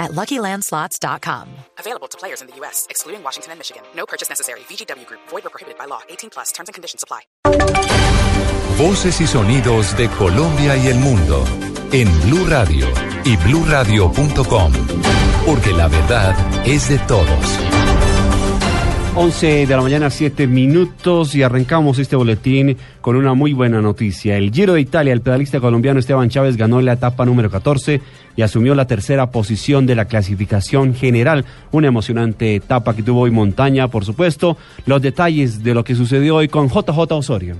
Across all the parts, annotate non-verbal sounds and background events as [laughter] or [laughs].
at LuckyLandSlots.com. Available to players in the U.S., excluding Washington and Michigan. No purchase necessary. VGW Group. Void or prohibited by law. 18 plus. Terms and conditions apply. Voces y sonidos de Colombia y el mundo en Blue Radio y BlueRadio.com. Porque la verdad es de todos. 11 de la mañana, 7 minutos y arrancamos este boletín con una muy buena noticia. El Giro de Italia, el pedalista colombiano Esteban Chávez ganó la etapa número 14 y asumió la tercera posición de la clasificación general. Una emocionante etapa que tuvo hoy montaña, por supuesto. Los detalles de lo que sucedió hoy con JJ Osorio.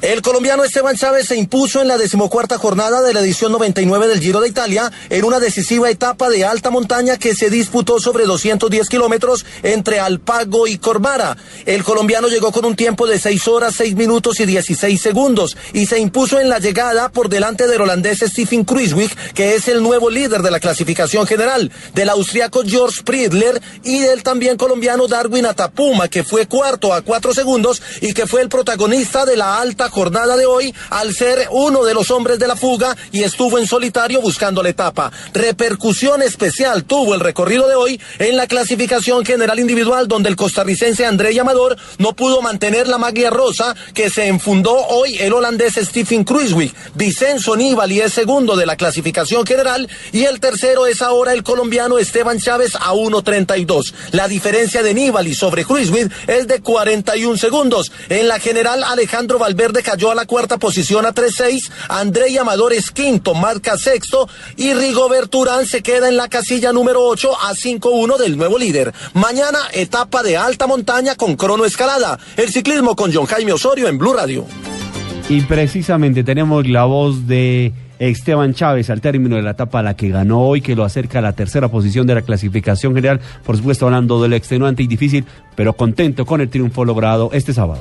El colombiano Esteban Chávez se impuso en la decimocuarta jornada de la edición 99 del Giro de Italia en una decisiva etapa de alta montaña que se disputó sobre 210 kilómetros entre Alpago y Cormara. El colombiano llegó con un tiempo de 6 horas, 6 minutos y 16 segundos y se impuso en la llegada por delante del holandés Stephen Kruijswijk, que es el nuevo líder de la clasificación general, del austriaco George Pridler y del también colombiano Darwin Atapuma, que fue cuarto a 4 segundos y que fue el protagonista de la alta jornada de hoy al ser uno de los hombres de la fuga y estuvo en solitario buscando la etapa. Repercusión especial tuvo el recorrido de hoy en la clasificación general individual donde el costarricense André Amador no pudo mantener la maglia rosa que se enfundó hoy el holandés Stephen Kruijswijk. Vicenzo Nibali es segundo de la clasificación general y el tercero es ahora el colombiano Esteban Chávez a 1.32. La diferencia de Nibali sobre Kruijswijk es de 41 segundos. En la general Alejandro Valverde cayó a la cuarta posición a 3-6, André Amador es quinto, marca sexto y Rigobert Urán se queda en la casilla número 8 a 5-1 del nuevo líder. Mañana etapa de alta montaña con crono escalada. El ciclismo con John Jaime Osorio en Blue Radio. Y precisamente tenemos la voz de Esteban Chávez al término de la etapa a la que ganó hoy, que lo acerca a la tercera posición de la clasificación general, por supuesto hablando del extenuante y difícil, pero contento con el triunfo logrado este sábado.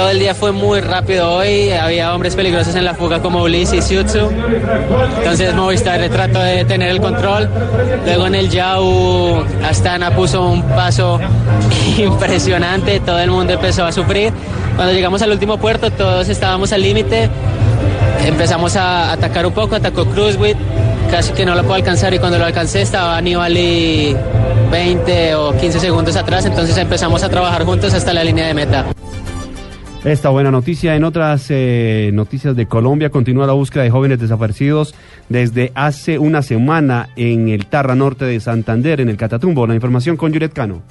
Todo el día fue muy rápido hoy, había hombres peligrosos en la fuga como Ulises y Siutsu. Entonces Movistar trató de tener el control. Luego en el Yau Astana puso un paso [laughs] impresionante, todo el mundo empezó a sufrir. Cuando llegamos al último puerto todos estábamos al límite. Empezamos a atacar un poco, atacó Cruzwit, casi que no lo puedo alcanzar y cuando lo alcancé estaba Aníbal y 20 o 15 segundos atrás, entonces empezamos a trabajar juntos hasta la línea de meta. Esta buena noticia. En otras eh, noticias de Colombia, continúa la búsqueda de jóvenes desaparecidos desde hace una semana en el Tarra Norte de Santander, en el Catatumbo. La información con Juret Cano.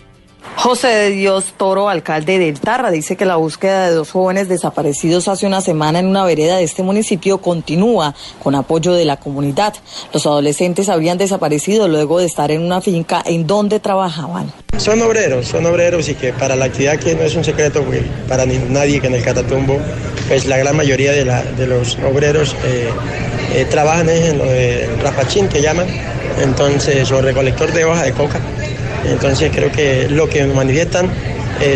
José de Dios Toro, alcalde del Tarra, dice que la búsqueda de dos jóvenes desaparecidos hace una semana en una vereda de este municipio continúa con apoyo de la comunidad. Los adolescentes habrían desaparecido luego de estar en una finca en donde trabajaban. Son obreros, son obreros y que para la actividad que no es un secreto para nadie que en el Catatumbo, pues la gran mayoría de, de los obreros eh, eh, trabajan en lo de rapachín que llaman, entonces, o recolector de hoja de coca. Entonces creo que lo que manifiestan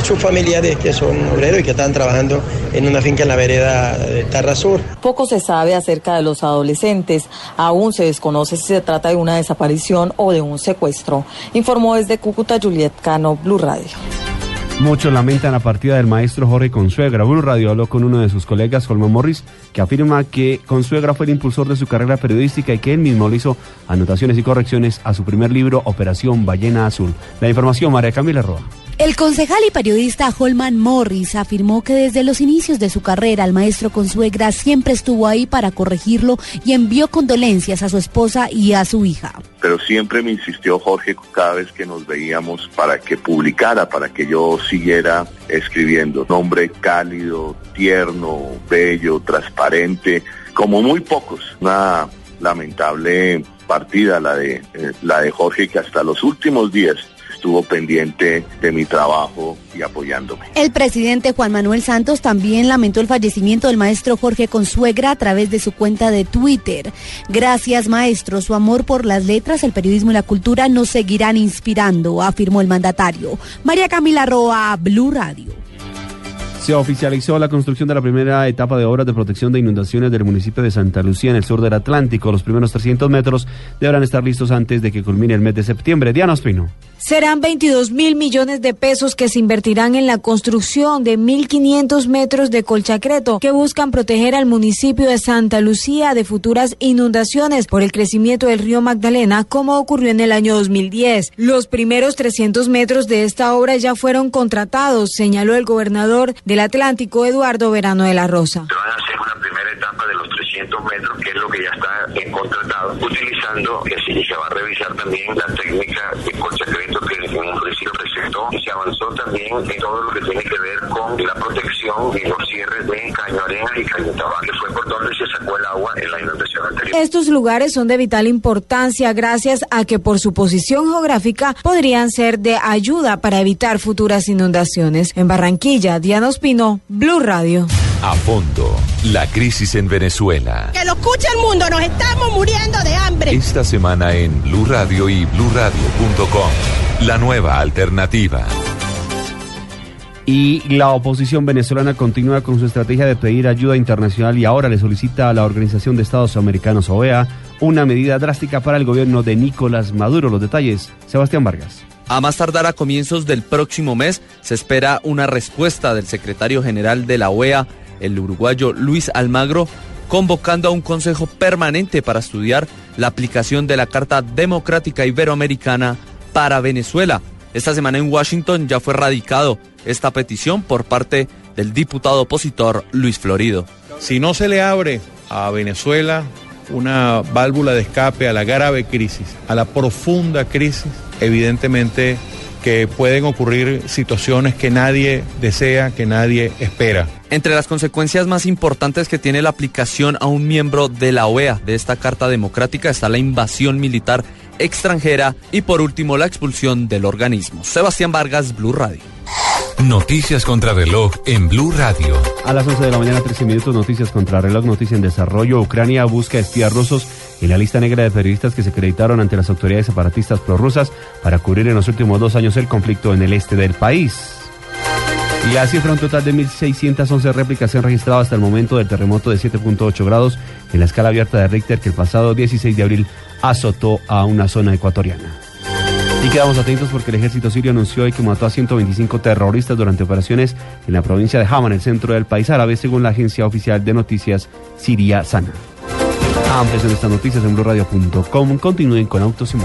sus familiares que son obreros y que están trabajando en una finca en la vereda de Tarra Sur. Poco se sabe acerca de los adolescentes. Aún se desconoce si se trata de una desaparición o de un secuestro. Informó desde Cúcuta Juliet Cano, Blue Radio. Muchos lamentan la partida del maestro Jorge Consuegra. Blue Radio habló con uno de sus colegas, Colman Morris, que afirma que Consuegra fue el impulsor de su carrera periodística y que él mismo le hizo anotaciones y correcciones a su primer libro, Operación Ballena Azul. La información, María Camila Roa. El concejal y periodista Holman Morris afirmó que desde los inicios de su carrera el maestro Consuegra siempre estuvo ahí para corregirlo y envió condolencias a su esposa y a su hija. Pero siempre me insistió Jorge cada vez que nos veíamos para que publicara, para que yo siguiera escribiendo. Un hombre cálido, tierno, bello, transparente, como muy pocos. Una lamentable partida la de, eh, la de Jorge que hasta los últimos días estuvo pendiente de mi trabajo y apoyándome. El presidente Juan Manuel Santos también lamentó el fallecimiento del maestro Jorge Consuegra a través de su cuenta de Twitter. Gracias, maestro. Su amor por las letras, el periodismo y la cultura nos seguirán inspirando, afirmó el mandatario. María Camila Roa, Blue Radio. Se oficializó la construcción de la primera etapa de obras de protección de inundaciones del municipio de Santa Lucía en el sur del Atlántico. Los primeros 300 metros deberán estar listos antes de que culmine el mes de septiembre. Diana Ospino. Serán 22 mil millones de pesos que se invertirán en la construcción de 1.500 metros de colchacreto que buscan proteger al municipio de Santa Lucía de futuras inundaciones por el crecimiento del río Magdalena, como ocurrió en el año 2010. Los primeros 300 metros de esta obra ya fueron contratados, señaló el gobernador del Atlántico, Eduardo Verano de la Rosa. Se van a hacer una primera etapa de los 300 metros, que es lo que ya está contratado, utilizando, que sí, se va a revisar también la técnica de colchacreto que en un principio presentó y se avanzó también en todo lo que tiene que ver con la protección y los cierres de Caño Arena y Caño que fue por donde se sacó el agua en la inundación anterior. Estos lugares son de vital importancia gracias a que por su posición geográfica podrían ser de ayuda para evitar futuras inundaciones. En Barranquilla, Diana Ospino, Blue Radio. A fondo, la crisis en Venezuela. Que lo escuche el mundo, nos estamos muriendo de hambre. Esta semana en Blue Radio y bluradio.com. La nueva alternativa. Y la oposición venezolana continúa con su estrategia de pedir ayuda internacional y ahora le solicita a la Organización de Estados Americanos, OEA, una medida drástica para el gobierno de Nicolás Maduro. Los detalles, Sebastián Vargas. A más tardar a comienzos del próximo mes se espera una respuesta del secretario general de la OEA, el uruguayo Luis Almagro, convocando a un consejo permanente para estudiar la aplicación de la Carta Democrática Iberoamericana para Venezuela. Esta semana en Washington ya fue radicado esta petición por parte del diputado opositor Luis Florido. Si no se le abre a Venezuela una válvula de escape a la grave crisis, a la profunda crisis, evidentemente que pueden ocurrir situaciones que nadie desea, que nadie espera. Entre las consecuencias más importantes que tiene la aplicación a un miembro de la OEA de esta Carta Democrática está la invasión militar extranjera y por último la expulsión del organismo. Sebastián Vargas, Blue Radio. Noticias contra reloj en Blue Radio. A las 11 de la mañana, 13 minutos, noticias contra reloj, noticia en desarrollo. Ucrania busca espías rusos en la lista negra de periodistas que se acreditaron ante las autoridades separatistas prorrusas para cubrir en los últimos dos años el conflicto en el este del país. Y la cifra, un total de 1.611 réplicas se han registrado hasta el momento del terremoto de 7.8 grados en la escala abierta de Richter que el pasado 16 de abril azotó a una zona ecuatoriana. Y quedamos atentos porque el ejército sirio anunció hoy que mató a 125 terroristas durante operaciones en la provincia de Hama, en el centro del país árabe, según la agencia oficial de noticias Siria Sana. Amplias en estas noticias en blurradio.com. Continúen con Autos y